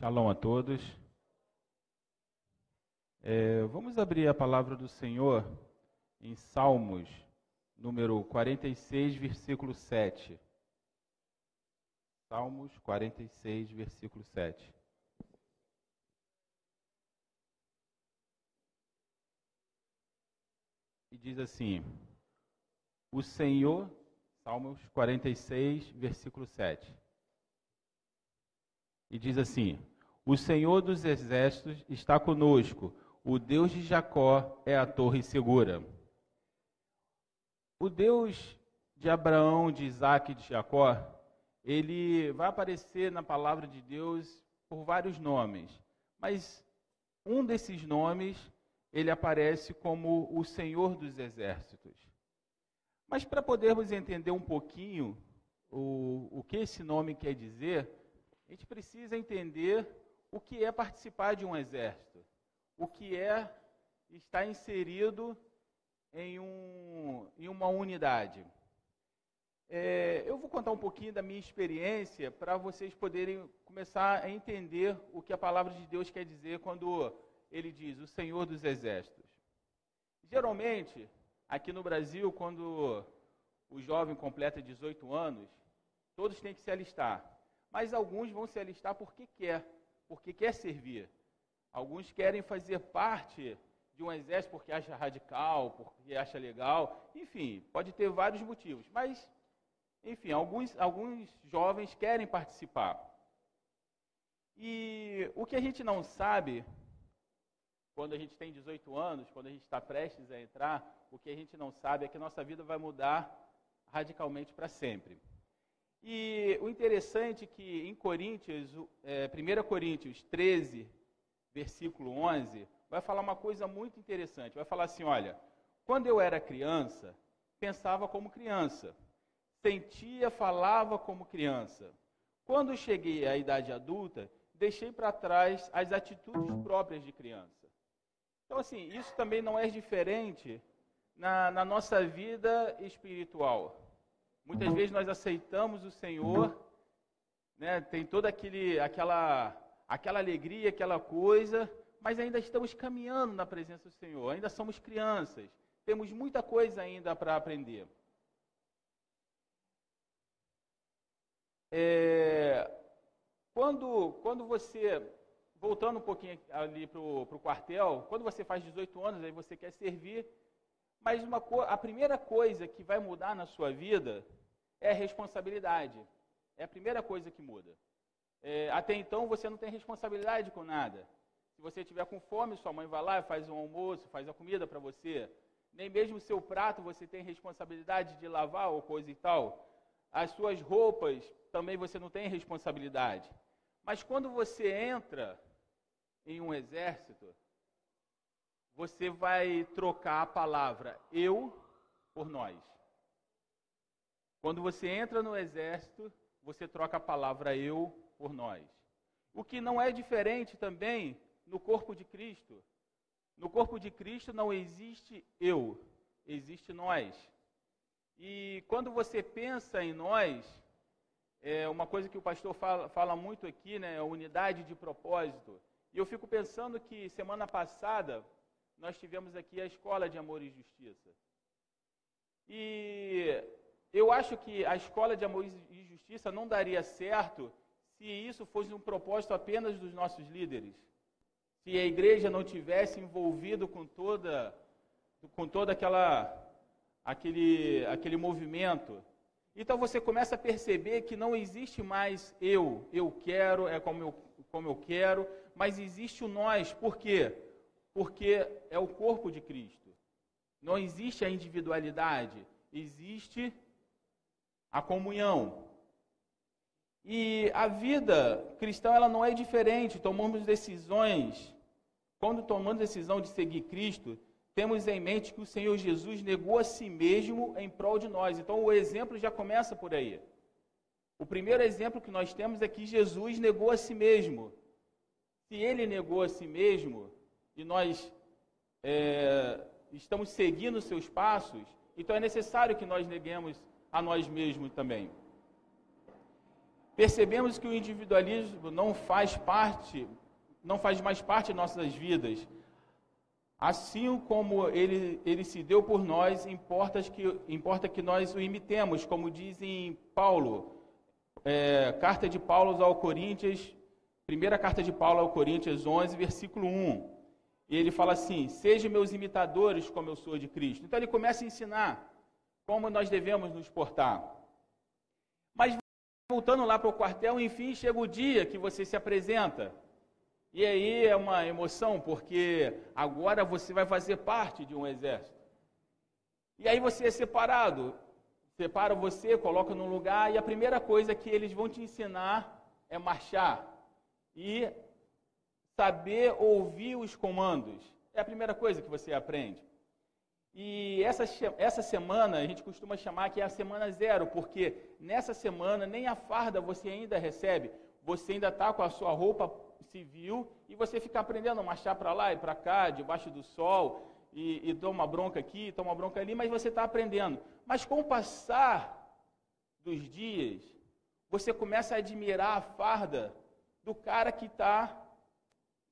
Shalom a todos. É, vamos abrir a palavra do Senhor em Salmos, número 46, versículo 7. Salmos 46, versículo 7. E diz assim: O Senhor, Salmos 46, versículo 7. E diz assim: O Senhor dos exércitos está conosco, o Deus de Jacó é a torre segura. O Deus de Abraão, de Isaac e de Jacó, ele vai aparecer na palavra de Deus por vários nomes, mas um desses nomes ele aparece como o Senhor dos exércitos. Mas para podermos entender um pouquinho o, o que esse nome quer dizer, a gente precisa entender o que é participar de um exército, o que é estar inserido em, um, em uma unidade. É, eu vou contar um pouquinho da minha experiência para vocês poderem começar a entender o que a palavra de Deus quer dizer quando ele diz o Senhor dos Exércitos. Geralmente, aqui no Brasil, quando o jovem completa 18 anos, todos têm que se alistar. Mas alguns vão se alistar porque quer, porque quer servir. Alguns querem fazer parte de um exército porque acha radical, porque acha legal, enfim, pode ter vários motivos. Mas, enfim, alguns, alguns jovens querem participar. E o que a gente não sabe, quando a gente tem 18 anos, quando a gente está prestes a entrar, o que a gente não sabe é que nossa vida vai mudar radicalmente para sempre. E o interessante é que em Coríntios, é, 1 Coríntios 13, versículo 11, vai falar uma coisa muito interessante. Vai falar assim: olha, quando eu era criança, pensava como criança, sentia, falava como criança. Quando cheguei à idade adulta, deixei para trás as atitudes próprias de criança. Então, assim, isso também não é diferente na, na nossa vida espiritual. Muitas vezes nós aceitamos o Senhor, né, tem toda aquele, aquela, aquela alegria, aquela coisa, mas ainda estamos caminhando na presença do Senhor, ainda somos crianças, temos muita coisa ainda para aprender. É, quando, quando você, voltando um pouquinho ali para o quartel, quando você faz 18 anos, aí você quer servir, mas uma, a primeira coisa que vai mudar na sua vida é responsabilidade. É a primeira coisa que muda. É, até então você não tem responsabilidade com nada. Se você tiver com fome, sua mãe vai lá faz um almoço, faz a comida para você. Nem mesmo o seu prato você tem responsabilidade de lavar ou coisa e tal. As suas roupas também você não tem responsabilidade. Mas quando você entra em um exército, você vai trocar a palavra eu por nós. Quando você entra no exército, você troca a palavra eu por nós. O que não é diferente também no corpo de Cristo. No corpo de Cristo não existe eu, existe nós. E quando você pensa em nós, é uma coisa que o pastor fala, fala muito aqui, né, é unidade de propósito. E eu fico pensando que semana passada nós tivemos aqui a escola de amor e justiça. E eu acho que a escola de amor e justiça não daria certo se isso fosse um propósito apenas dos nossos líderes. Se a igreja não tivesse envolvido com toda com toda aquela aquele aquele movimento. Então você começa a perceber que não existe mais eu, eu quero, é como eu, como eu quero, mas existe o nós. Por quê? Porque é o corpo de Cristo. Não existe a individualidade, existe a comunhão. E a vida cristã ela não é diferente. Tomamos decisões. Quando tomamos decisão de seguir Cristo, temos em mente que o Senhor Jesus negou a si mesmo em prol de nós. Então o exemplo já começa por aí. O primeiro exemplo que nós temos é que Jesus negou a si mesmo. Se ele negou a si mesmo e nós é, estamos seguindo seus passos, então é necessário que nós neguemos a nós mesmos também. percebemos que o individualismo não faz parte, não faz mais parte de nossas vidas. Assim como ele, ele se deu por nós, importa que, importa que nós o imitemos, como diz em Paulo, é, carta de Paulo ao Coríntios, primeira carta de Paulo ao Coríntios 11, versículo 1. E ele fala assim: Sejam meus imitadores, como eu sou de Cristo. Então ele começa a ensinar como nós devemos nos portar. Mas voltando lá para o quartel, enfim, chega o dia que você se apresenta. E aí é uma emoção, porque agora você vai fazer parte de um exército. E aí você é separado. Separa você, coloca num lugar, e a primeira coisa que eles vão te ensinar é marchar. E saber ouvir os comandos. É a primeira coisa que você aprende. E essa, essa semana a gente costuma chamar que é a semana zero, porque nessa semana nem a farda você ainda recebe, você ainda está com a sua roupa civil e você fica aprendendo a marchar para lá e para cá, debaixo do sol, e, e toma bronca aqui, toma bronca ali, mas você está aprendendo. Mas com o passar dos dias, você começa a admirar a farda do cara que está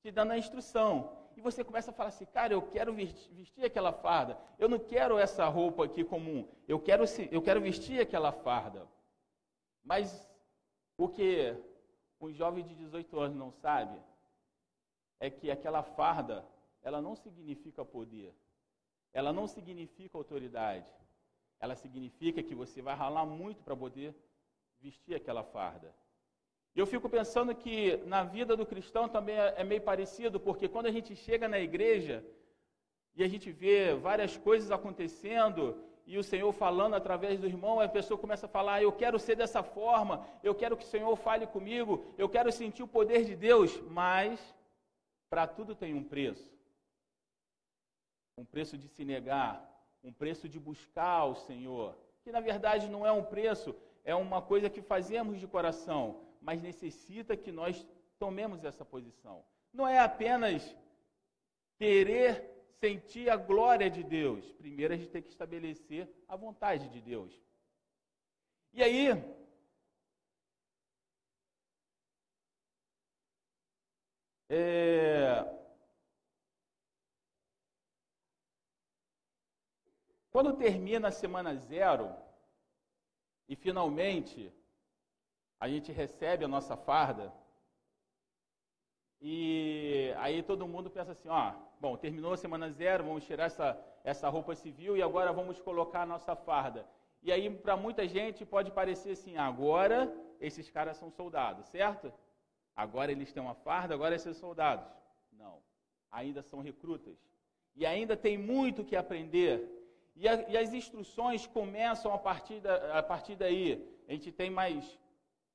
te dando a instrução e você começa a falar assim, cara, eu quero vestir aquela farda. Eu não quero essa roupa aqui comum. Eu quero, eu quero vestir aquela farda. Mas o que um jovem de 18 anos não sabe é que aquela farda, ela não significa poder. Ela não significa autoridade. Ela significa que você vai ralar muito para poder vestir aquela farda. Eu fico pensando que na vida do cristão também é, é meio parecido, porque quando a gente chega na igreja e a gente vê várias coisas acontecendo e o Senhor falando através do irmão, a pessoa começa a falar: Eu quero ser dessa forma, eu quero que o Senhor fale comigo, eu quero sentir o poder de Deus, mas para tudo tem um preço. Um preço de se negar, um preço de buscar o Senhor, que na verdade não é um preço, é uma coisa que fazemos de coração mas necessita que nós tomemos essa posição. Não é apenas querer sentir a glória de Deus. Primeiro a gente tem que estabelecer a vontade de Deus. E aí, é, quando termina a semana zero, e finalmente a gente recebe a nossa farda e aí todo mundo pensa assim, ó, bom, terminou a semana zero, vamos tirar essa, essa roupa civil e agora vamos colocar a nossa farda. E aí, para muita gente, pode parecer assim, agora esses caras são soldados, certo? Agora eles têm uma farda, agora esses soldados. Não, ainda são recrutas. E ainda tem muito que aprender. E, a, e as instruções começam a partir, da, a partir daí. A gente tem mais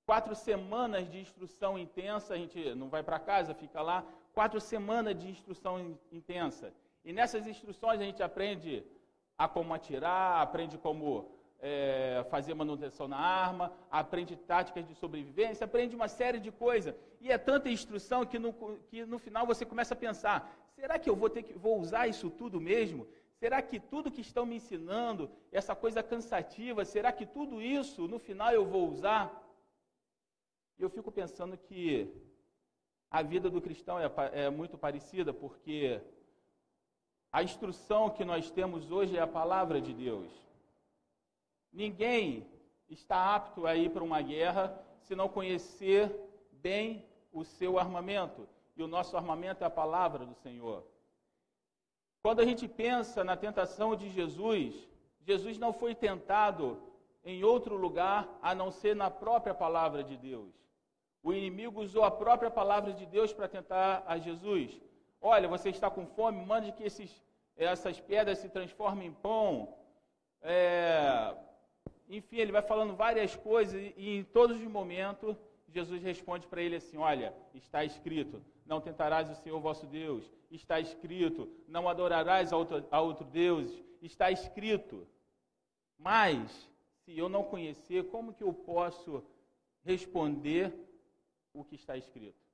quatro semanas de instrução intensa, a gente não vai para casa, fica lá, quatro semanas de instrução intensa. E nessas instruções a gente aprende a como atirar, aprende como é, fazer manutenção na arma, aprende táticas de sobrevivência, aprende uma série de coisas. E é tanta instrução que no, que no final você começa a pensar: será que eu vou ter que vou usar isso tudo mesmo? Será que tudo que estão me ensinando, essa coisa cansativa, será que tudo isso no final eu vou usar? E eu fico pensando que a vida do cristão é, é muito parecida, porque a instrução que nós temos hoje é a palavra de Deus. Ninguém está apto a ir para uma guerra se não conhecer bem o seu armamento. E o nosso armamento é a palavra do Senhor. Quando a gente pensa na tentação de Jesus, Jesus não foi tentado em outro lugar a não ser na própria palavra de Deus. O inimigo usou a própria palavra de Deus para tentar a Jesus. Olha, você está com fome, mande que esses, essas pedras se transformem em pão. É, enfim, ele vai falando várias coisas e, em todos os momentos Jesus responde para ele assim: Olha, está escrito, não tentarás o Senhor vosso Deus. Está escrito, não adorarás a outro, a outro Deus. Está escrito. Mas, se eu não conhecer, como que eu posso responder o que está escrito.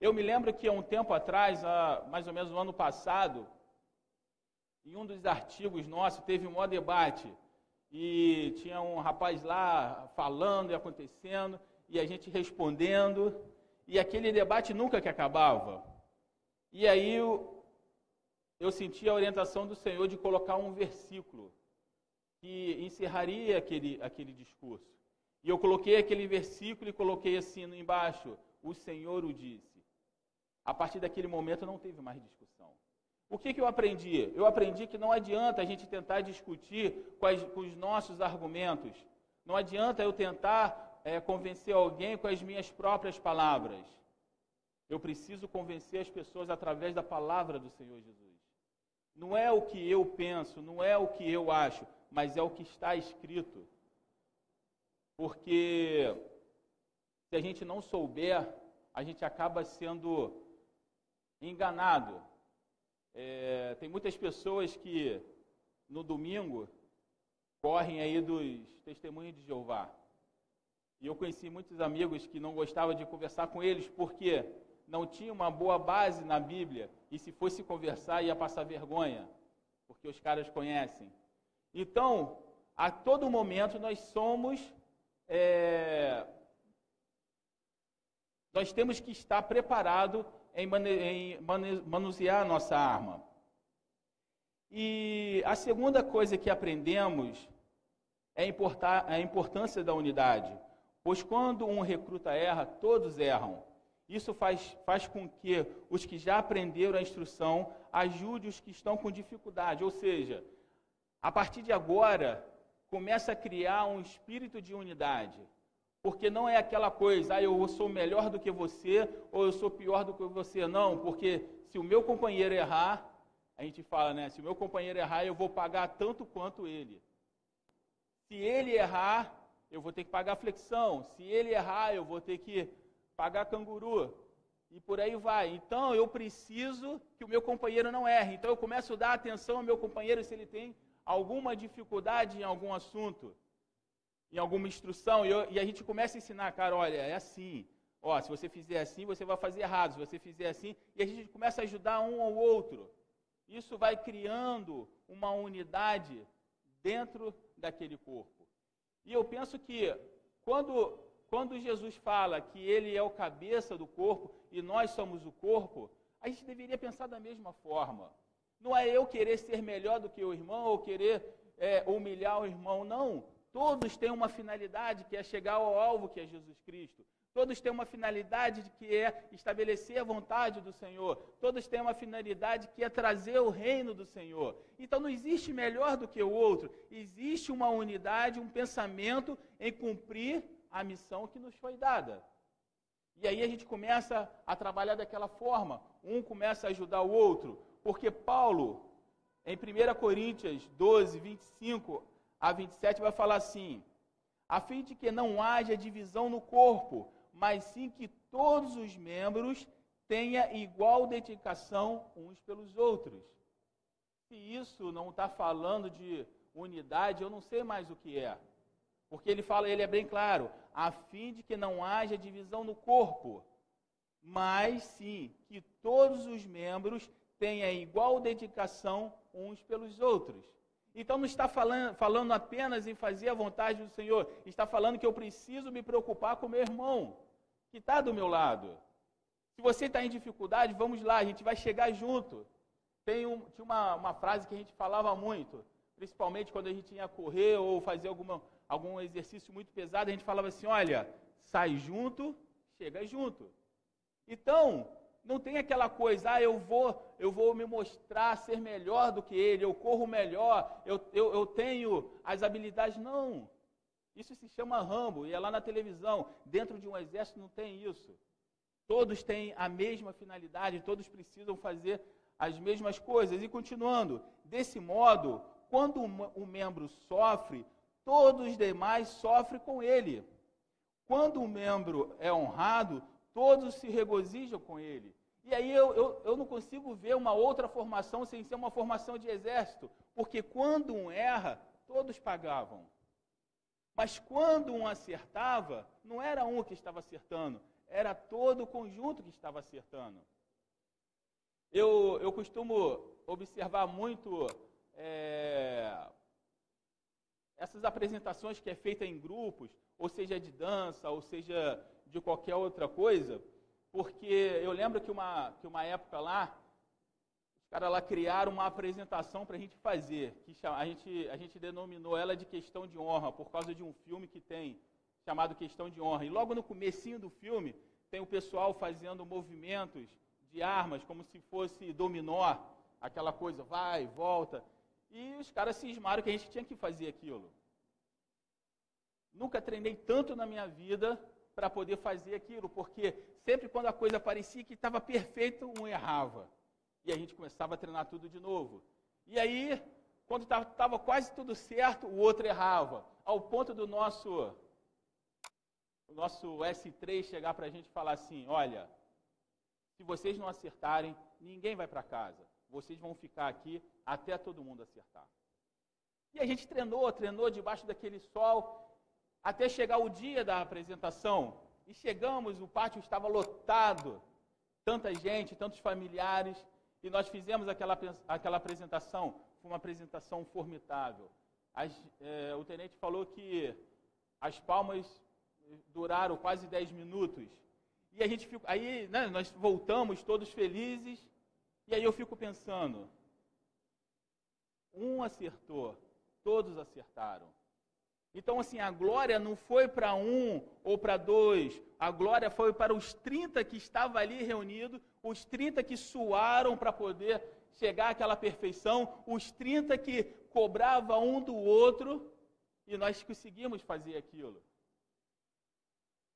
Eu me lembro que há um tempo atrás, mais ou menos no ano passado, em um dos artigos nossos, teve um maior debate. E tinha um rapaz lá falando e acontecendo. e a gente respondendo, e aquele debate nunca que acabava. E aí eu, eu senti a orientação do Senhor de colocar um versículo que encerraria aquele, aquele discurso. E eu coloquei aquele versículo e coloquei assim embaixo: O Senhor o disse. A partir daquele momento não teve mais discussão. O que, que eu aprendi? Eu aprendi que não adianta a gente tentar discutir com, as, com os nossos argumentos. Não adianta eu tentar é, convencer alguém com as minhas próprias palavras. Eu preciso convencer as pessoas através da palavra do Senhor Jesus. Não é o que eu penso, não é o que eu acho, mas é o que está escrito. Porque se a gente não souber, a gente acaba sendo enganado. É, tem muitas pessoas que no domingo correm aí dos testemunhos de Jeová. E eu conheci muitos amigos que não gostavam de conversar com eles porque não tinha uma boa base na Bíblia e se fosse conversar ia passar vergonha, porque os caras conhecem. Então, a todo momento nós somos. É, nós temos que estar preparado em, em manusear a nossa arma. E a segunda coisa que aprendemos é, a importância da unidade. Pois quando um recruta erra, todos erram. Isso faz, faz com que os que já aprenderam a instrução ajude os que estão com dificuldade. Ou seja, a partir de agora, começa a criar um espírito de unidade. Porque não é aquela coisa, ah, eu sou melhor do que você ou eu sou pior do que você. Não, porque se o meu companheiro errar, a gente fala, né? Se o meu companheiro errar, eu vou pagar tanto quanto ele. Se ele errar, eu vou ter que pagar flexão. Se ele errar, eu vou ter que pagar canguru, e por aí vai. Então eu preciso que o meu companheiro não erre. Então eu começo a dar atenção ao meu companheiro se ele tem alguma dificuldade em algum assunto, em alguma instrução, e, eu, e a gente começa a ensinar, cara, olha, é assim. Ó, se você fizer assim, você vai fazer errado. Se você fizer assim, e a gente começa a ajudar um ao outro. Isso vai criando uma unidade dentro daquele corpo. E eu penso que quando quando Jesus fala que ele é o cabeça do corpo e nós somos o corpo, a gente deveria pensar da mesma forma. Não é eu querer ser melhor do que o irmão ou querer é, humilhar o irmão, não. Todos têm uma finalidade que é chegar ao alvo que é Jesus Cristo. Todos têm uma finalidade que é estabelecer a vontade do Senhor. Todos têm uma finalidade que é trazer o reino do Senhor. Então não existe melhor do que o outro. Existe uma unidade, um pensamento em cumprir a missão que nos foi dada. E aí a gente começa a trabalhar daquela forma. Um começa a ajudar o outro. Porque Paulo, em 1 Coríntios 12, 25 a 27, vai falar assim: a fim de que não haja divisão no corpo, mas sim que todos os membros tenham igual dedicação uns pelos outros. Se isso não está falando de unidade, eu não sei mais o que é. Porque ele fala, ele é bem claro, a fim de que não haja divisão no corpo, mas sim que todos os membros tenham igual dedicação uns pelos outros. Então não está falando, falando apenas em fazer a vontade do Senhor, está falando que eu preciso me preocupar com meu irmão, que está do meu lado. Se você está em dificuldade, vamos lá, a gente vai chegar junto. Tem um, tinha uma, uma frase que a gente falava muito, principalmente quando a gente ia correr ou fazer alguma, algum exercício muito pesado, a gente falava assim: olha, sai junto, chega junto. Então, não tem aquela coisa, ah, eu vou, eu vou me mostrar ser melhor do que ele, eu corro melhor, eu, eu, eu tenho as habilidades. Não. Isso se chama Rambo, e é lá na televisão. Dentro de um exército não tem isso. Todos têm a mesma finalidade, todos precisam fazer as mesmas coisas. E continuando, desse modo, quando um membro sofre, todos os demais sofrem com ele. Quando um membro é honrado, todos se regozijam com ele. E aí eu, eu, eu não consigo ver uma outra formação sem ser uma formação de exército, porque quando um erra, todos pagavam. Mas quando um acertava, não era um que estava acertando, era todo o conjunto que estava acertando. Eu, eu costumo observar muito é, essas apresentações que é feita em grupos, ou seja de dança, ou seja de qualquer outra coisa, porque eu lembro que uma, que uma época lá, os caras lá criaram uma apresentação para a gente fazer, que a gente, a gente denominou ela de questão de honra, por causa de um filme que tem chamado Questão de Honra. E logo no comecinho do filme, tem o pessoal fazendo movimentos de armas, como se fosse dominó, aquela coisa, vai, volta. E os caras cismaram que a gente tinha que fazer aquilo. Nunca treinei tanto na minha vida para poder fazer aquilo, porque sempre quando a coisa parecia que estava perfeito, um errava. E a gente começava a treinar tudo de novo. E aí, quando estava quase tudo certo, o outro errava. Ao ponto do nosso, o nosso S3 chegar para a gente e falar assim: olha, se vocês não acertarem, ninguém vai para casa vocês vão ficar aqui até todo mundo acertar. E a gente treinou, treinou debaixo daquele sol, até chegar o dia da apresentação. E chegamos, o pátio estava lotado, tanta gente, tantos familiares, e nós fizemos aquela, aquela apresentação. Foi uma apresentação formidável. As, é, o tenente falou que as palmas duraram quase 10 minutos. E a gente ficou, aí né, nós voltamos todos felizes e aí eu fico pensando, um acertou, todos acertaram. Então, assim, a glória não foi para um ou para dois, a glória foi para os 30 que estavam ali reunidos, os 30 que suaram para poder chegar àquela perfeição, os 30 que cobravam um do outro, e nós conseguimos fazer aquilo.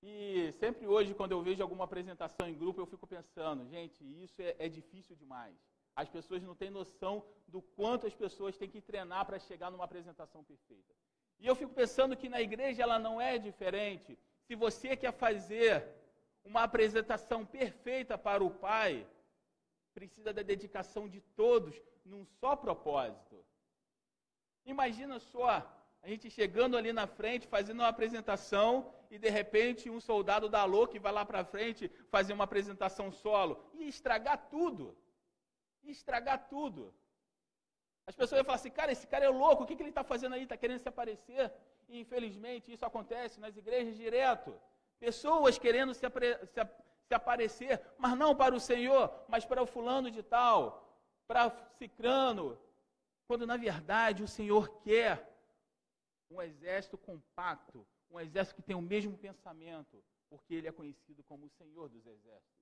E sempre hoje, quando eu vejo alguma apresentação em grupo, eu fico pensando, gente, isso é, é difícil demais. As pessoas não têm noção do quanto as pessoas têm que treinar para chegar numa apresentação perfeita. E eu fico pensando que na igreja ela não é diferente. Se você quer fazer uma apresentação perfeita para o Pai, precisa da dedicação de todos num só propósito. Imagina só a gente chegando ali na frente, fazendo uma apresentação, e de repente um soldado da que vai lá para frente fazer uma apresentação solo, e estragar tudo. E estragar tudo. As pessoas iam falar assim, cara, esse cara é louco, o que, que ele está fazendo aí? Está querendo se aparecer? E infelizmente isso acontece nas igrejas direto. Pessoas querendo se, se, se aparecer, mas não para o Senhor, mas para o fulano de tal, para cicrano, quando na verdade o Senhor quer um exército compacto, um exército que tem o mesmo pensamento, porque ele é conhecido como o Senhor dos Exércitos.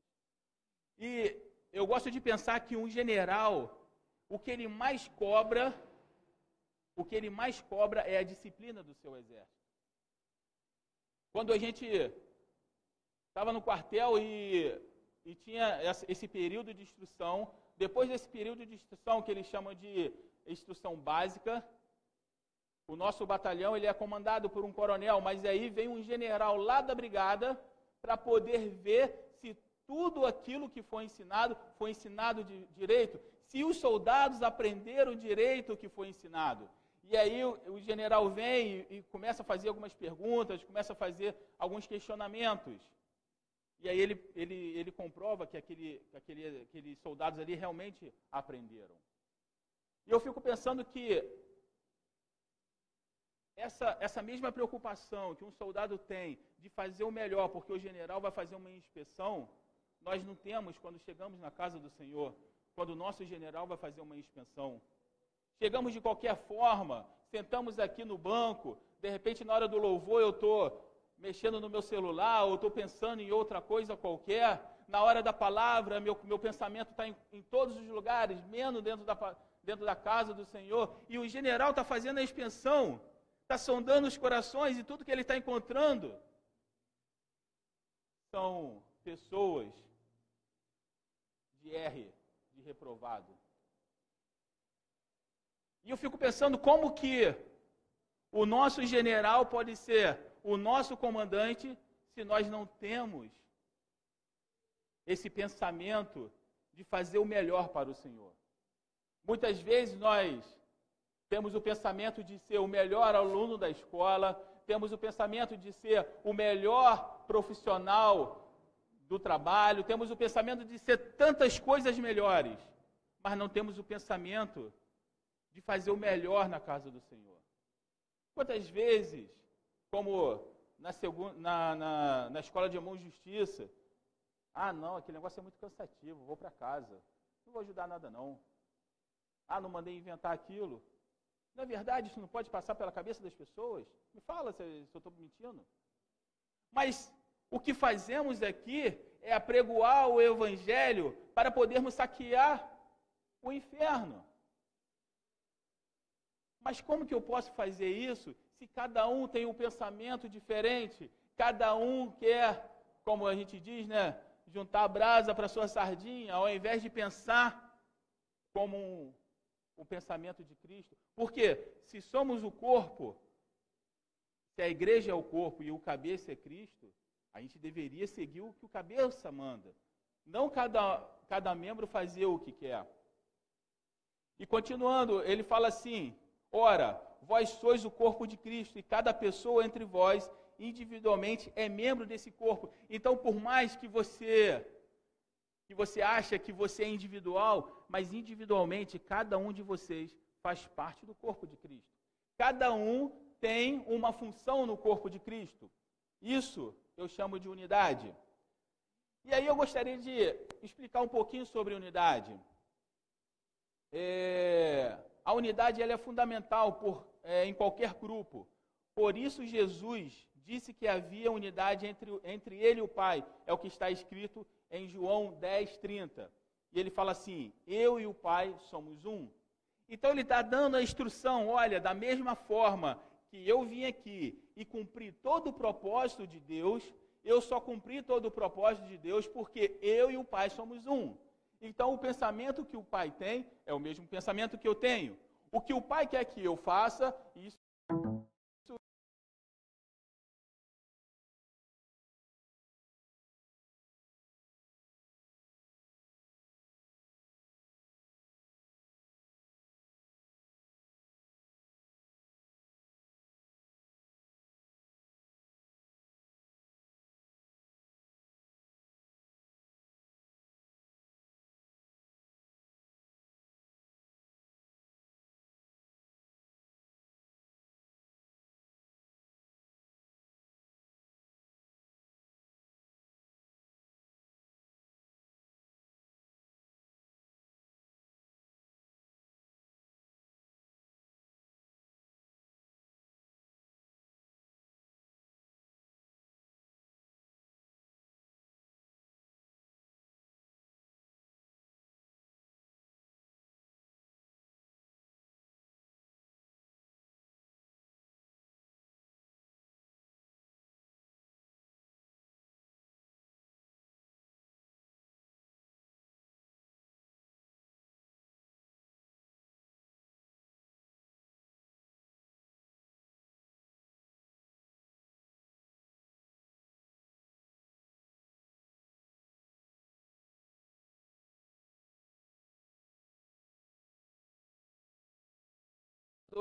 E eu gosto de pensar que um general, o que ele mais cobra, o que ele mais cobra é a disciplina do seu exército. Quando a gente estava no quartel e, e tinha esse período de instrução, depois desse período de instrução, que eles chamam de instrução básica, o nosso batalhão ele é comandado por um coronel, mas aí vem um general lá da brigada para poder ver tudo aquilo que foi ensinado foi ensinado de direito, se os soldados aprenderam direito que foi ensinado. E aí o, o general vem e, e, começa a fazer algumas perguntas, começa a fazer alguns questionamentos. E aí ele, ele, ele comprova que, aquele, que aquele, aqueles soldados ali realmente aprenderam. E eu fico pensando que essa, essa mesma preocupação que um soldado tem de fazer o melhor, porque o general vai fazer uma inspeção, nós não temos quando chegamos na casa do Senhor, quando o nosso general vai fazer uma inspeção. Chegamos de qualquer forma, sentamos aqui no banco, de repente na hora do louvor eu estou mexendo no meu celular, ou estou pensando em outra coisa qualquer, na hora da palavra, meu, meu pensamento está em, em, todos os lugares, menos dentro da, dentro da casa do Senhor, e o general está fazendo a inspeção está sondando os corações e tudo que ele está encontrando. São pessoas de R, de reprovado. E eu fico pensando como que o nosso general pode ser o nosso comandante se nós não temos esse pensamento de fazer o melhor para o Senhor. Muitas vezes nós temos o pensamento de ser o melhor aluno da escola, temos o pensamento de ser o melhor profissional do trabalho, temos o pensamento de ser tantas coisas melhores, mas não temos o pensamento de fazer o melhor na casa do Senhor. Quantas vezes, como na, segunda, na, na, na escola de e justiça, ah, não, aquele negócio é muito cansativo, vou para casa, não vou ajudar nada não. Ah, não mandei inventar aquilo. É verdade, isso não pode passar pela cabeça das pessoas? Me fala se, se eu estou mentindo. Mas o que fazemos aqui é apregoar o Evangelho para podermos saquear o inferno. Mas como que eu posso fazer isso se cada um tem um pensamento diferente? Cada um quer, como a gente diz, né, juntar a brasa para sua sardinha, ao invés de pensar como um, o pensamento de Cristo. Porque se somos o corpo, se a igreja é o corpo e o cabeça é Cristo, a gente deveria seguir o que o cabeça manda. Não cada, cada membro fazer o que quer. E continuando, ele fala assim: Ora, vós sois o corpo de Cristo, e cada pessoa entre vós, individualmente, é membro desse corpo. Então, por mais que você que você acha que você é individual, mas individualmente cada um de vocês faz parte do corpo de Cristo. Cada um tem uma função no corpo de Cristo. Isso eu chamo de unidade. E aí eu gostaria de explicar um pouquinho sobre unidade. É, a unidade ela é fundamental por, é, em qualquer grupo. Por isso Jesus disse que havia unidade entre, entre ele e o Pai. É o que está escrito em João 10, 30. E ele fala assim: Eu e o Pai somos um. Então ele está dando a instrução: olha, da mesma forma que eu vim aqui e cumpri todo o propósito de Deus, eu só cumpri todo o propósito de Deus porque eu e o Pai somos um. Então o pensamento que o Pai tem é o mesmo pensamento que eu tenho. O que o Pai quer que eu faça, isso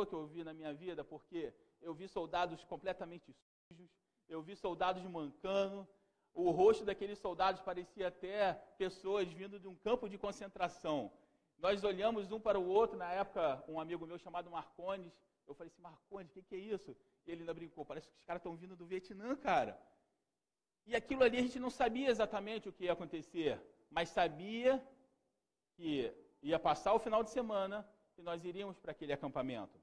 que eu vi na minha vida, porque eu vi soldados completamente sujos, eu vi soldados mancando, o rosto daqueles soldados parecia até pessoas vindo de um campo de concentração. Nós olhamos um para o outro, na época, um amigo meu chamado Marcones, eu falei assim, Marcones, o que, que, é isso? E ele ainda brincou, parece que os caras estão vindo do Vietnã, cara. E aquilo ali a gente não sabia exatamente o que ia acontecer, mas sabia que ia passar o final de semana e nós iríamos para aquele acampamento.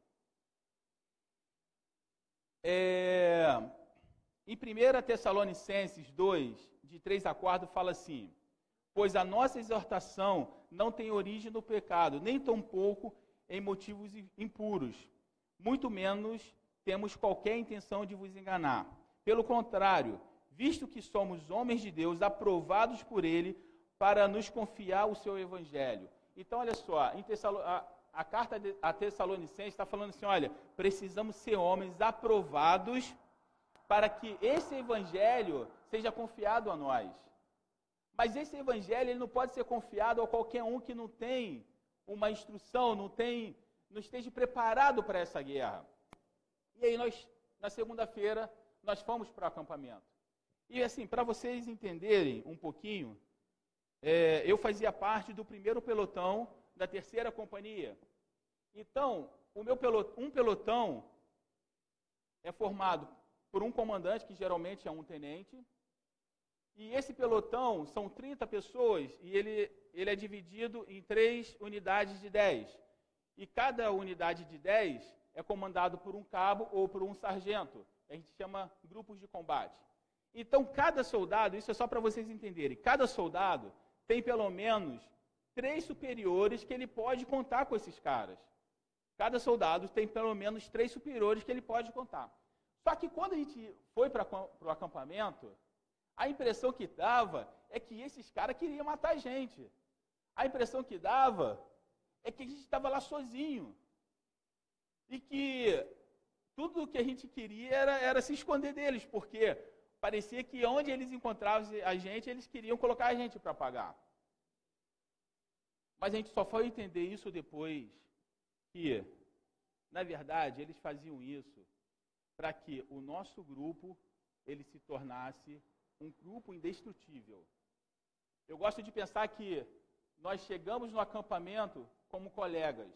É, em 1 Tessalonicenses 2, de 3 a 4, fala assim: Pois a nossa exortação não tem origem no pecado, nem tampouco em motivos impuros, muito menos temos qualquer intenção de vos enganar. Pelo contrário, visto que somos homens de Deus, aprovados por Ele, para nos confiar o seu evangelho. Então, olha só, em a carta a Tessalonicenses está falando assim: olha, precisamos ser homens aprovados para que esse evangelho seja confiado a nós. Mas esse evangelho ele não pode ser confiado a qualquer um que não tem uma instrução, não tem, não esteja preparado para essa guerra. E aí nós, na segunda-feira, nós fomos para o acampamento. E assim, para vocês entenderem um pouquinho, é, eu fazia parte do primeiro pelotão da terceira companhia. Então, o meu pelotão, um pelotão é formado por um comandante, que geralmente é um tenente, e esse pelotão são 30 pessoas e ele, ele é dividido em três unidades de 10. E cada unidade de 10 é comandado por um cabo ou por um sargento. A gente chama grupos de combate. Então, cada soldado, isso é só para vocês entenderem, cada soldado tem pelo menos três superiores que ele pode contar com esses caras. Cada soldado tem pelo menos três superiores que ele pode contar. Só que quando a gente foi para o acampamento, a impressão que dava é que esses caras queriam matar a gente. A impressão que dava é que a gente estava lá sozinho. E que tudo o que a gente queria era, era se esconder deles, porque parecia que onde eles encontravam a gente, eles queriam colocar a gente para pagar. Mas a gente só foi entender isso depois, que, na verdade, eles faziam isso para que o nosso grupo ele se tornasse um grupo indestrutível. Eu gosto de pensar que nós chegamos no acampamento como colegas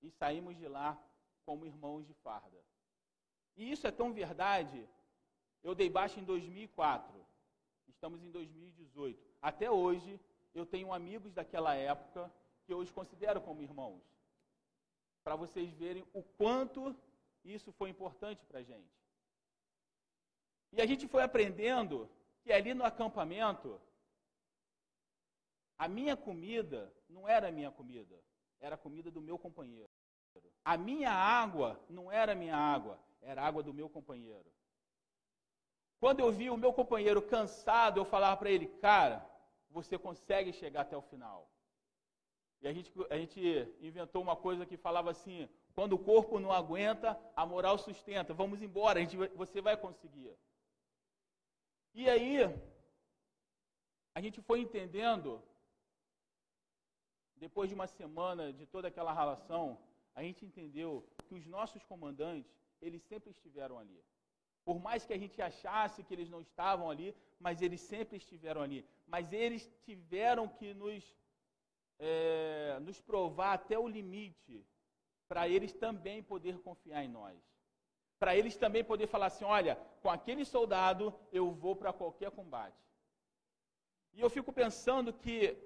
e saímos de lá como irmãos de farda. E isso é tão verdade. Eu dei baixa em 2004. Estamos em 2018. Até hoje, eu tenho amigos daquela época que eu os considero como irmãos. Para vocês verem o quanto isso foi importante para a gente. E a gente foi aprendendo que ali no acampamento, a minha comida não era a minha comida, era a comida do meu companheiro. A minha água não era a minha água, era a água do meu companheiro. Quando eu vi o meu companheiro cansado, eu falava para ele, cara, você consegue chegar até o final. E a gente, a gente inventou uma coisa que falava assim: quando o corpo não aguenta, a moral sustenta. Vamos embora, gente, você vai conseguir. E aí, a gente foi entendendo, depois de uma semana de toda aquela relação, a gente entendeu que os nossos comandantes, eles sempre estiveram ali. Por mais que a gente achasse que eles não estavam ali, mas eles sempre estiveram ali. Mas eles tiveram que nos, é, nos provar até o limite, para eles também poder confiar em nós para eles também poder falar assim: olha, com aquele soldado eu vou para qualquer combate. E eu fico pensando que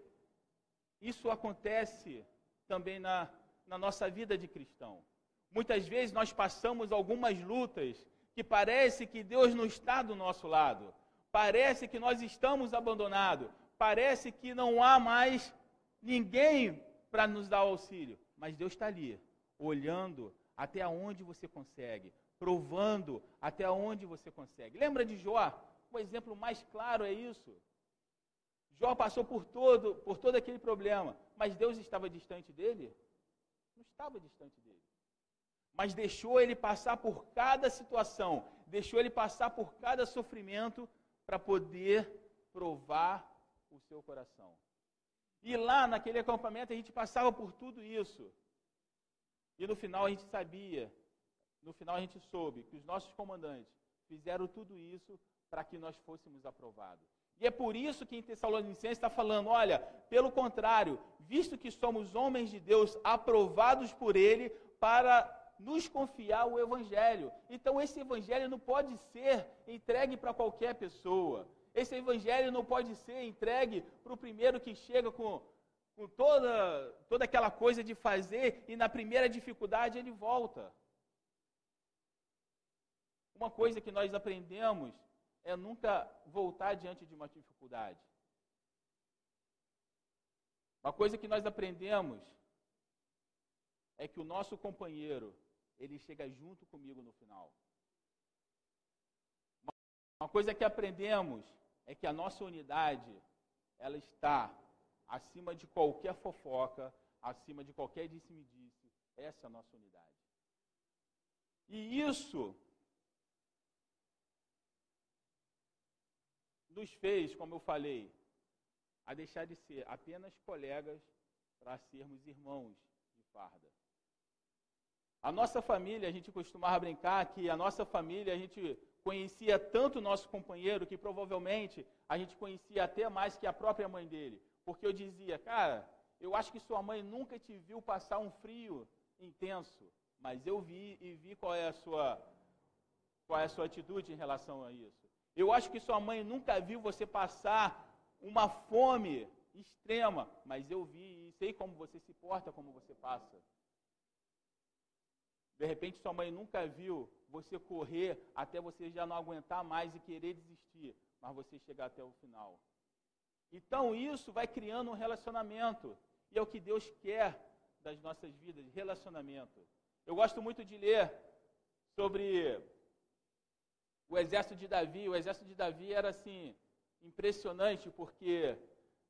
isso acontece também na, na nossa vida de cristão. Muitas vezes nós passamos algumas lutas que parece que Deus não está do nosso lado, parece que nós estamos abandonados, parece que não há mais ninguém para nos dar auxílio, mas Deus está ali, olhando até onde você consegue, provando até onde você consegue. Lembra de Jó? O exemplo mais claro é isso. Jó passou por todo, por todo aquele problema, mas Deus estava distante dele? Não estava distante dele. Mas deixou ele passar por cada situação, deixou ele passar por cada sofrimento para poder provar o seu coração. E lá naquele acampamento a gente passava por tudo isso. E no final a gente sabia no final a gente soube que os nossos comandantes fizeram tudo isso para que nós fôssemos aprovados. E é por isso que em Tessalonicenses está falando: olha, pelo contrário, visto que somos homens de Deus aprovados por Ele para nos confiar o Evangelho. Então, esse Evangelho não pode ser entregue para qualquer pessoa. Esse Evangelho não pode ser entregue para o primeiro que chega com, com toda, toda aquela coisa de fazer e na primeira dificuldade ele volta. Uma coisa que nós aprendemos é nunca voltar diante de uma dificuldade. Uma coisa que nós aprendemos é que o nosso companheiro, ele chega junto comigo no final. Uma coisa que aprendemos é que a nossa unidade, ela está acima de qualquer fofoca, acima de qualquer disse-me-disse. Essa é a nossa unidade. E isso nos fez, como eu falei, a deixar de ser apenas colegas para sermos irmãos de farda. A nossa família, a gente costumava brincar que a nossa família, a gente conhecia tanto o nosso companheiro que provavelmente a gente conhecia até mais que a própria mãe dele. Porque eu dizia, cara, eu acho que sua mãe nunca te viu passar um frio intenso, mas eu vi e vi qual é a sua qual é a sua atitude em relação a isso. Eu acho que sua mãe nunca viu você passar uma fome extrema, mas eu vi e sei como você se porta, como você passa. De repente, sua mãe nunca viu você correr até você já não aguentar mais e querer desistir, mas você chegar até o final. Então, isso vai criando um relacionamento. E é o que Deus quer das nossas vidas, relacionamento. Eu gosto muito de ler sobre o exército de Davi. O exército de Davi era assim impressionante porque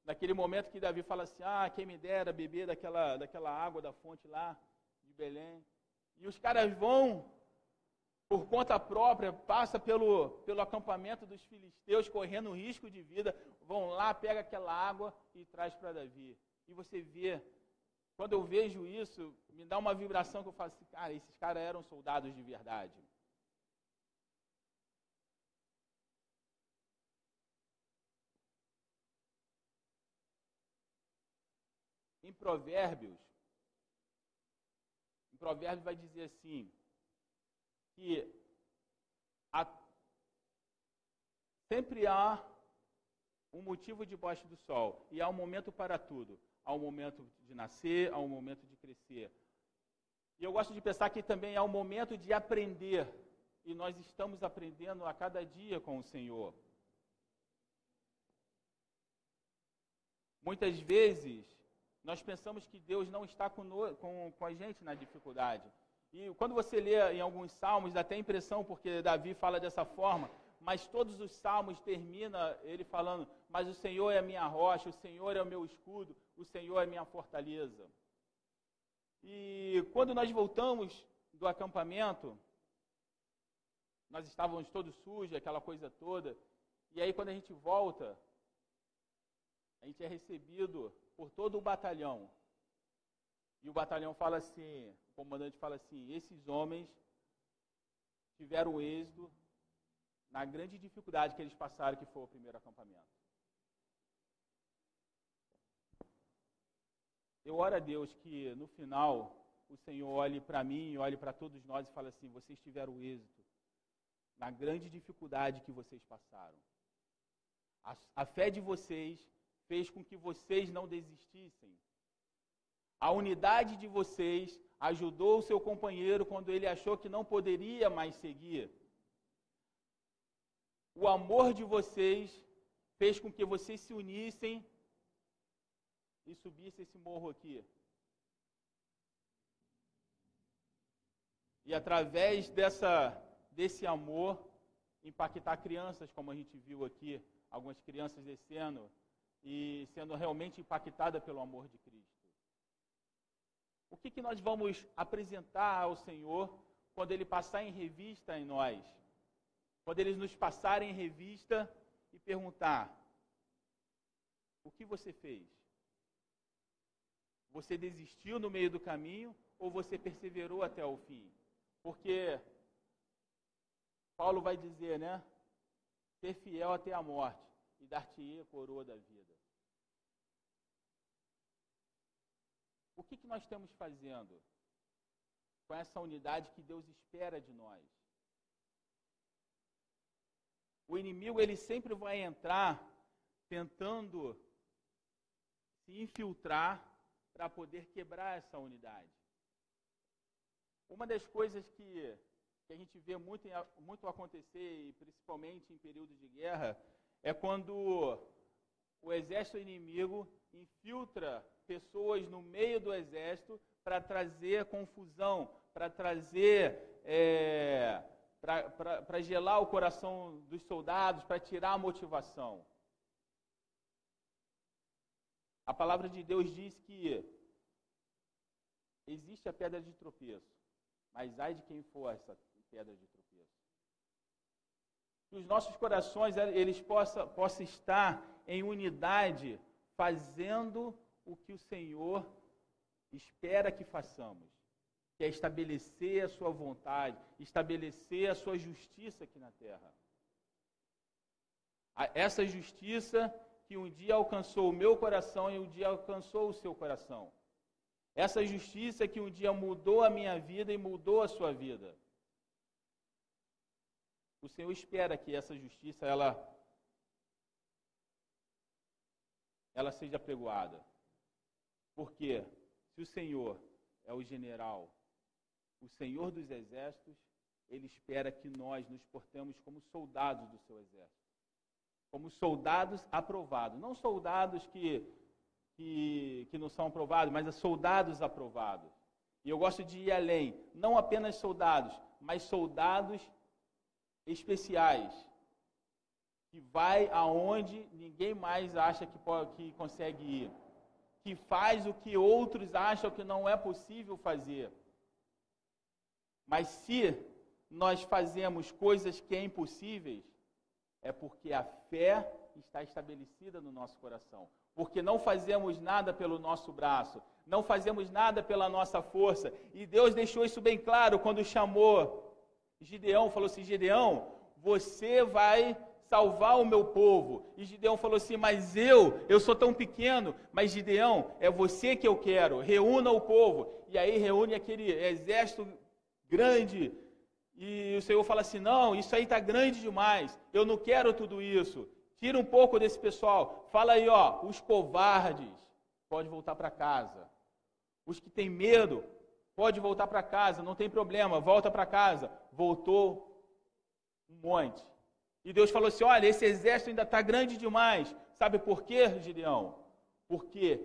naquele momento que Davi fala assim: "Ah, quem me dera beber daquela daquela água da fonte lá de Belém". E os caras vão por conta própria, passa pelo, pelo acampamento dos filisteus, correndo risco de vida, vão lá, pega aquela água e traz para Davi. E você vê, quando eu vejo isso, me dá uma vibração que eu falo assim, cara, esses caras eram soldados de verdade. Em Provérbios, em Provérbios vai dizer assim, que há, sempre há um motivo debaixo do sol e há um momento para tudo. Há um momento de nascer, há um momento de crescer. E eu gosto de pensar que também há um momento de aprender. E nós estamos aprendendo a cada dia com o Senhor. Muitas vezes nós pensamos que Deus não está com, a gente na dificuldade. E quando você lê em alguns salmos, dá até a impressão, porque Davi fala dessa forma, mas todos os salmos termina ele falando: Mas o Senhor é a minha rocha, o Senhor é o meu escudo, o Senhor é a minha fortaleza. E quando nós voltamos do acampamento, nós estávamos todos sujos, aquela coisa toda, e aí quando a gente volta, a gente é recebido por todo o batalhão. E o batalhão fala assim, o comandante fala assim, esses homens tiveram êxito na grande dificuldade que eles passaram, que foi o primeiro acampamento. Eu oro a Deus que no final o Senhor olhe para mim, olhe para todos nós e fale assim: vocês tiveram êxito na grande dificuldade que vocês passaram. A, a fé de vocês fez com que vocês não desistissem. A unidade de vocês ajudou o seu companheiro quando ele achou que não poderia mais seguir. O amor de vocês fez com que vocês se unissem e subissem esse morro aqui. E através dessa, desse amor, impactar crianças, como a gente viu aqui, algumas crianças descendo e sendo realmente impactada pelo amor de Cristo. O que, que nós vamos apresentar ao Senhor quando Ele passar em revista em nós? Quando eles nos passarem em revista e perguntar: o que você fez? Você desistiu no meio do caminho ou você perseverou até o fim? Porque Paulo vai dizer, né? Ser fiel até a morte e dar-te a coroa da vida. O que, que nós estamos fazendo com essa unidade que Deus espera de nós? O inimigo ele sempre vai entrar tentando se infiltrar para poder quebrar essa unidade. Uma das coisas que, que a gente vê muito, muito acontecer, e principalmente em períodos de guerra, é quando o exército inimigo infiltra pessoas no meio do exército para trazer confusão, para trazer, é, para gelar o coração dos soldados, para tirar a motivação. A palavra de Deus diz que existe a pedra de tropeço, mas ai de quem for essa pedra de tropeço. Que os nossos corações eles possam possa estar em unidade, fazendo o que o Senhor espera que façamos, que é estabelecer a sua vontade, estabelecer a sua justiça aqui na terra. Essa justiça que um dia alcançou o meu coração e um dia alcançou o seu coração. Essa justiça que um dia mudou a minha vida e mudou a sua vida. o Senhor espera que essa justiça ela ela seja pregoada. Porque se o Senhor é o general, o Senhor dos exércitos, ele espera que nós nos portemos como soldados do seu exército. Como soldados aprovados. Não soldados que, que, que não são aprovados, mas soldados aprovados. E eu gosto de ir além. Não apenas soldados, mas soldados especiais. Que vai aonde ninguém mais acha que, pode, que consegue ir. Que faz o que outros acham que não é possível fazer. Mas se nós fazemos coisas que é impossíveis, é porque a fé está estabelecida no nosso coração. Porque não fazemos nada pelo nosso braço, não fazemos nada pela nossa força. E Deus deixou isso bem claro quando chamou Gideão, falou assim: Gideão, você vai salvar o meu povo. E Gideão falou assim: Mas eu, eu sou tão pequeno, mas Gideão, é você que eu quero, reúna o povo. E aí reúne aquele exército grande. E o Senhor fala assim: Não, isso aí está grande demais, eu não quero tudo isso. Tira um pouco desse pessoal. Fala aí, ó, os covardes, pode voltar para casa. Os que têm medo, pode voltar para casa, não tem problema, volta para casa. Voltou um monte. E Deus falou assim: olha, esse exército ainda está grande demais. Sabe por quê, Gideão? Porque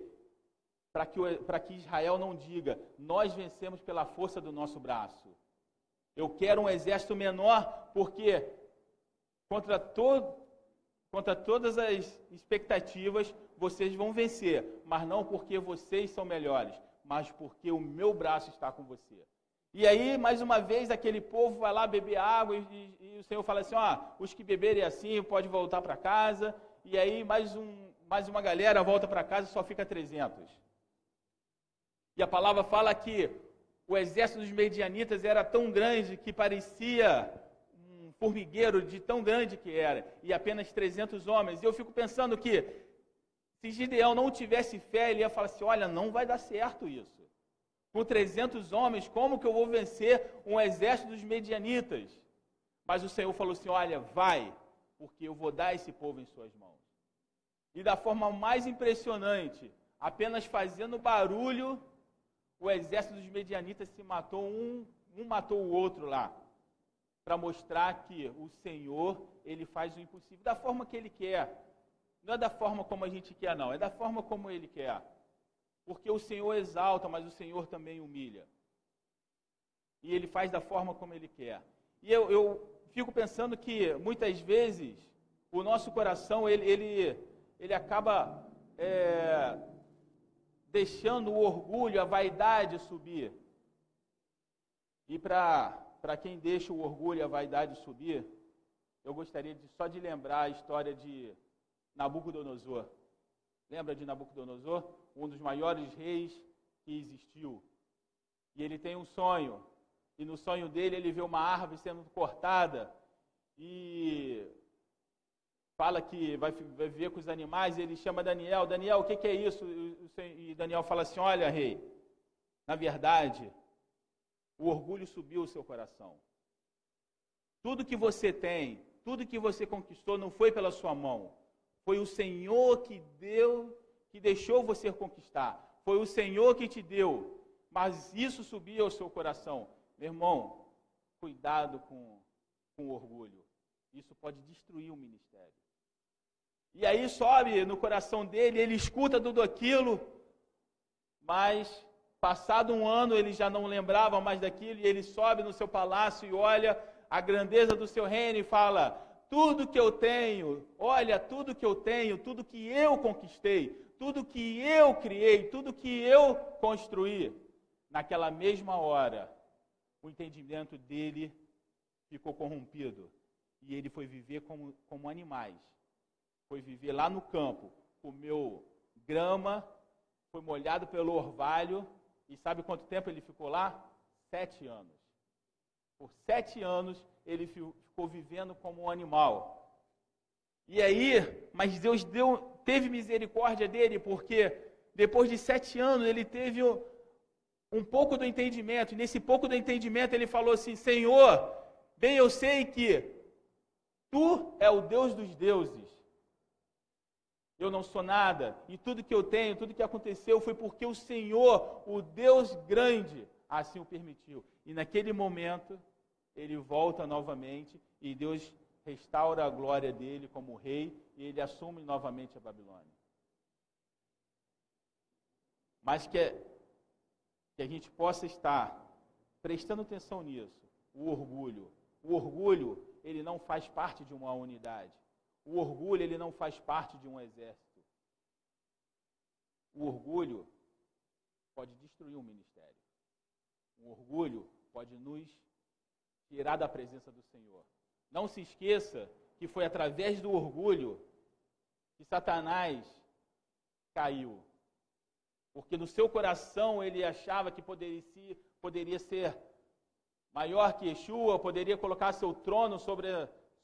para que, que Israel não diga, nós vencemos pela força do nosso braço. Eu quero um exército menor, porque contra, contra todas as expectativas vocês vão vencer, mas não porque vocês são melhores, mas porque o meu braço está com você. E aí, mais uma vez, aquele povo vai lá beber água e, e, e o Senhor fala assim: ó, os que beberem assim pode voltar para casa. E aí, mais, um, mais uma galera volta para casa e só fica 300. E a palavra fala que o exército dos medianitas era tão grande que parecia um formigueiro de tão grande que era, e apenas 300 homens. E eu fico pensando que se Gideão não tivesse fé, ele ia falar assim: olha, não vai dar certo isso. Com 300 homens, como que eu vou vencer um exército dos medianitas? Mas o Senhor falou assim: olha, vai, porque eu vou dar esse povo em suas mãos. E da forma mais impressionante, apenas fazendo barulho, o exército dos medianitas se matou, um, um matou o outro lá, para mostrar que o Senhor, ele faz o impossível da forma que ele quer. Não é da forma como a gente quer, não. É da forma como Ele quer. Porque o Senhor exalta, mas o Senhor também humilha. E Ele faz da forma como Ele quer. E eu, eu fico pensando que, muitas vezes, o nosso coração, ele, ele, ele acaba é, deixando o orgulho, a vaidade subir. E para quem deixa o orgulho e a vaidade subir, eu gostaria de, só de lembrar a história de Nabucodonosor. Lembra de Nabucodonosor? Um dos maiores reis que existiu. E ele tem um sonho. E no sonho dele ele vê uma árvore sendo cortada. E fala que vai, viver com os animais. Ele chama Daniel: Daniel, o que é isso? E Daniel fala assim: Olha, rei, na verdade, o orgulho subiu o seu coração. Tudo que você tem, tudo que você conquistou não foi pela sua mão, foi o Senhor que deu, que deixou você conquistar. Foi o Senhor que te deu. Mas isso subia ao seu coração. Meu irmão, cuidado com, com o orgulho. Isso pode destruir o ministério. E aí sobe no coração dele, ele escuta tudo aquilo, mas passado um ano ele já não lembrava mais daquilo, e ele sobe no seu palácio e olha a grandeza do seu reino e fala: tudo que eu tenho, olha, tudo que eu tenho, tudo que eu conquistei, tudo que eu criei, tudo que eu construí, naquela mesma hora, o entendimento dele ficou corrompido e ele foi viver como, como animais. Foi viver lá no campo, comeu grama, foi molhado pelo orvalho e sabe quanto tempo ele ficou lá? Sete anos. Por sete anos ele ficou vivendo como um animal. E aí, mas Deus deu, teve misericórdia dele, porque depois de sete anos ele teve um pouco do entendimento. E nesse pouco do entendimento ele falou assim: Senhor, bem eu sei que Tu é o Deus dos deuses. Eu não sou nada, e tudo que eu tenho, tudo que aconteceu foi porque o Senhor, o Deus grande, assim o permitiu. E naquele momento, ele volta novamente e Deus restaura a glória dele como rei e ele assume novamente a Babilônia. Mas que, que a gente possa estar prestando atenção nisso, o orgulho. O orgulho, ele não faz parte de uma unidade. O orgulho, ele não faz parte de um exército. O orgulho pode destruir um ministério. O orgulho pode nos tirar da presença do Senhor. Não se esqueça que foi através do orgulho que Satanás caiu. Porque no seu coração ele achava que poderia, ser maior que Yeshua, poderia colocar seu trono sobre,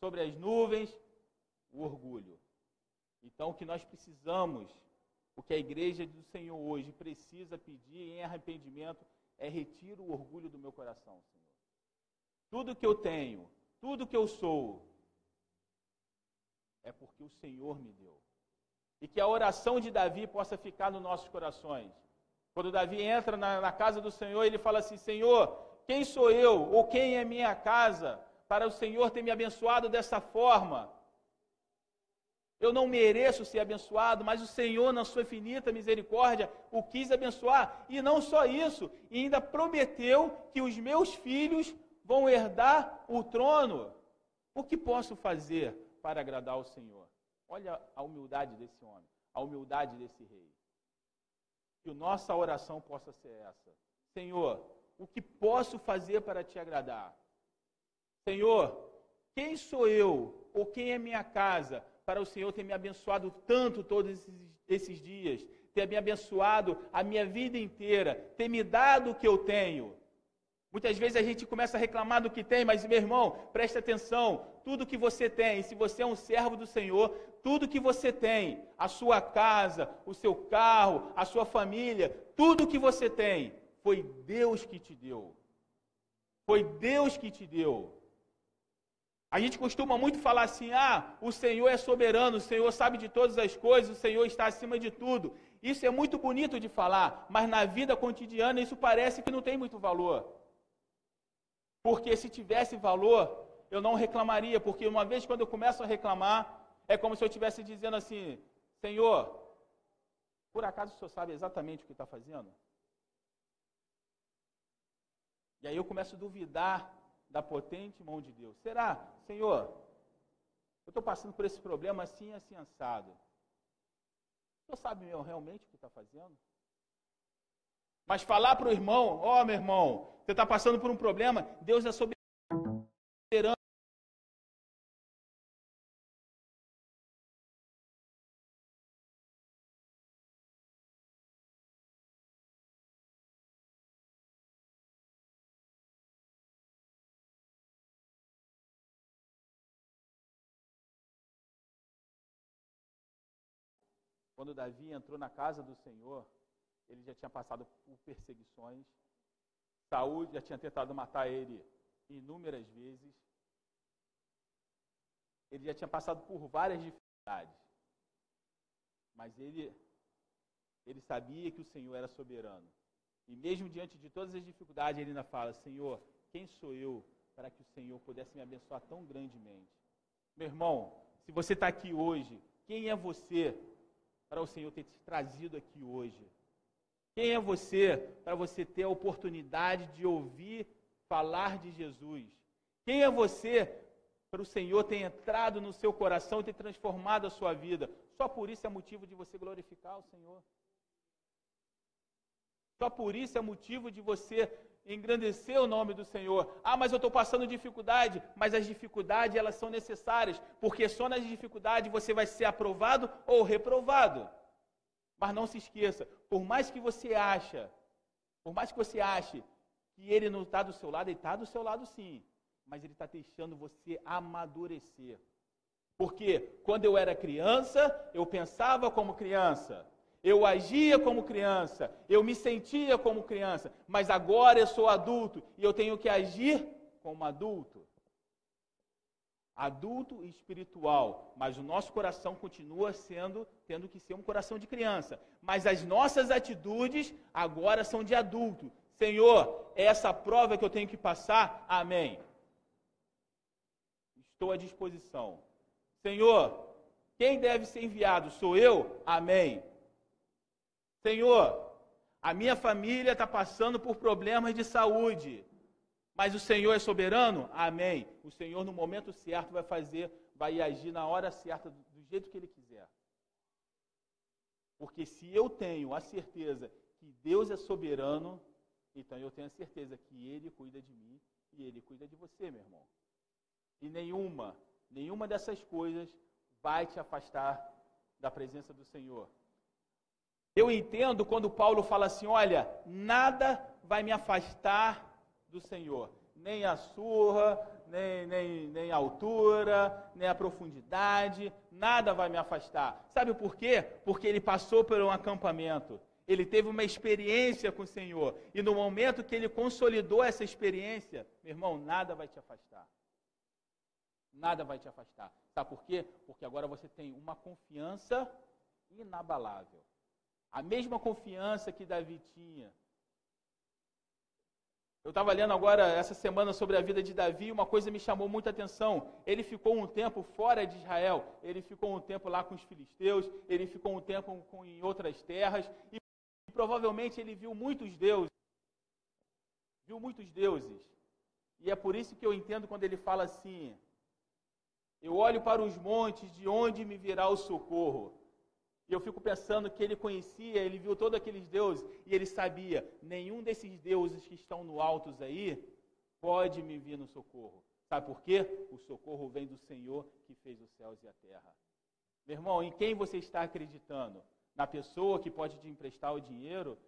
sobre as nuvens. O orgulho. Então, o que nós precisamos, o que a igreja do Senhor hoje precisa pedir em arrependimento, é retiro o orgulho do meu coração, Senhor. Tudo que eu tenho, tudo que eu sou, é porque o Senhor me deu. E que a oração de Davi possa ficar nos nossos corações. Quando Davi entra na, na casa do Senhor, ele fala assim: Senhor, quem sou eu ou quem é minha casa para o Senhor ter me abençoado dessa forma? Eu não mereço ser abençoado, mas o Senhor, na sua infinita misericórdia, o quis abençoar. E não só isso, ainda prometeu que os meus filhos vão herdar o trono. O que posso fazer para agradar o Senhor? Olha a humildade desse homem, a humildade desse rei. Que nossa oração possa ser essa: Senhor, o que posso fazer para te agradar? Senhor, quem sou eu ou quem é minha casa para o Senhor ter me abençoado tanto todos esses, esses dias, ter me abençoado a minha vida inteira, ter me dado o que eu tenho? Muitas vezes a gente começa a reclamar do que tem, mas meu irmão, preste atenção: tudo que você tem, se você é um servo do Senhor, tudo que você tem, a sua casa, o seu carro, a sua família, tudo que você tem, foi Deus que te deu. Foi Deus que te deu. A gente costuma muito falar assim: ah, o Senhor é soberano, o Senhor sabe de todas as coisas, o Senhor está acima de tudo. Isso é muito bonito de falar, mas na vida cotidiana isso parece que não tem muito valor. Porque se tivesse valor, eu não reclamaria, porque uma vez quando eu começo a reclamar, é como se eu estivesse dizendo assim: Senhor, por acaso o senhor sabe exatamente o que está fazendo? E aí eu começo a duvidar da potente mão de Deus. Será, Senhor, eu estou passando por esse problema assim, assim, assado. O senhor sabe realmente o que está fazendo? Mas falar para o irmão, ó oh, meu irmão, você está passando por um problema, Deus é soberano. Quando Davi entrou na casa do Senhor, ele já tinha passado por perseguições. Saúl já tinha tentado matar ele inúmeras vezes. Ele já tinha passado por várias dificuldades. Mas ele, ele sabia que o Senhor era soberano. E mesmo diante de todas as dificuldades, ele ainda fala: Senhor, quem sou eu para que o Senhor pudesse me abençoar tão grandemente? Meu irmão, se você está aqui hoje, quem é você para o Senhor ter te trazido aqui hoje? Quem é você para você ter a oportunidade de ouvir falar de Jesus? Quem é você para o Senhor ter entrado no seu coração e ter transformado a sua vida? Só por isso é motivo de você glorificar o Senhor. Só por isso é motivo de você engrandecer o nome do Senhor. Ah, mas eu estou passando dificuldade. Mas as dificuldades, elas são necessárias. Porque só nas dificuldades você vai ser aprovado ou reprovado. Mas não se esqueça, por mais que você acha, por mais que você ache que ele não está do seu lado, ele está do seu lado sim, mas ele está deixando você amadurecer. Porque quando eu era criança, eu pensava como criança, eu agia como criança, eu me sentia como criança, mas agora eu sou adulto e eu tenho que agir como adulto. Adulto e espiritual, mas o nosso coração continua sendo, tendo que ser um coração de criança. Mas as nossas atitudes agora são de adulto. Senhor, é essa prova que eu tenho que passar? Amém. Estou à disposição. Senhor, quem deve ser enviado? Sou eu? Amém. Senhor, a minha família está passando por problemas de saúde. Mas o Senhor é soberano? Amém. O Senhor, no momento certo, vai fazer, vai agir na hora certa, do jeito que Ele quiser. Porque se eu tenho a certeza que Deus é soberano, então eu tenho a certeza que Ele cuida de mim e Ele cuida de você, meu irmão. E nenhuma, nenhuma dessas coisas vai te afastar da presença do Senhor. Eu entendo quando Paulo fala assim: olha, nada vai me afastar do Senhor. Nem a surra, nem, nem, nem a altura, nem a profundidade, nada vai me afastar. Sabe por quê? Porque ele passou por um acampamento. Ele teve uma experiência com o Senhor. E no momento que ele consolidou essa experiência, meu irmão, nada vai te afastar. Nada vai te afastar. Sabe por quê? Porque agora você tem uma confiança inabalável. A mesma confiança que Davi tinha eu estava lendo agora essa semana sobre a vida de Davi e uma coisa me chamou muita atenção. Ele ficou um tempo fora de Israel, ele ficou um tempo lá com os filisteus, ele ficou um tempo com, em outras terras e, e provavelmente ele viu muitos deuses. Viu muitos deuses. E é por isso que eu entendo quando ele fala assim: Eu olho para os montes, de onde me virá o socorro? E eu fico pensando que ele conhecia, ele viu todos aqueles deuses e ele sabia: nenhum desses deuses que estão no altos aí pode me vir no socorro. Sabe por quê? O socorro vem do Senhor que fez os céus e a terra. Meu irmão, em quem você está acreditando? Na pessoa que pode te emprestar o dinheiro?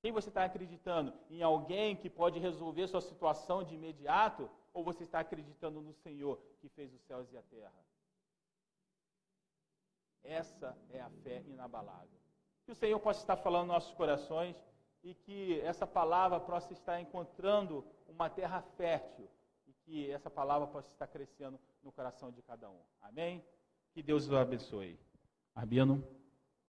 Quem você está acreditando? Em alguém que pode resolver sua situação de imediato? Ou você está acreditando no Senhor que fez os céus e a terra? Essa é a fé inabalável. Que o Senhor possa estar falando nos nossos corações e que essa palavra possa estar encontrando uma terra fértil e que essa palavra possa estar crescendo no coração de cada um. Amém? Que Deus o abençoe. Arbino.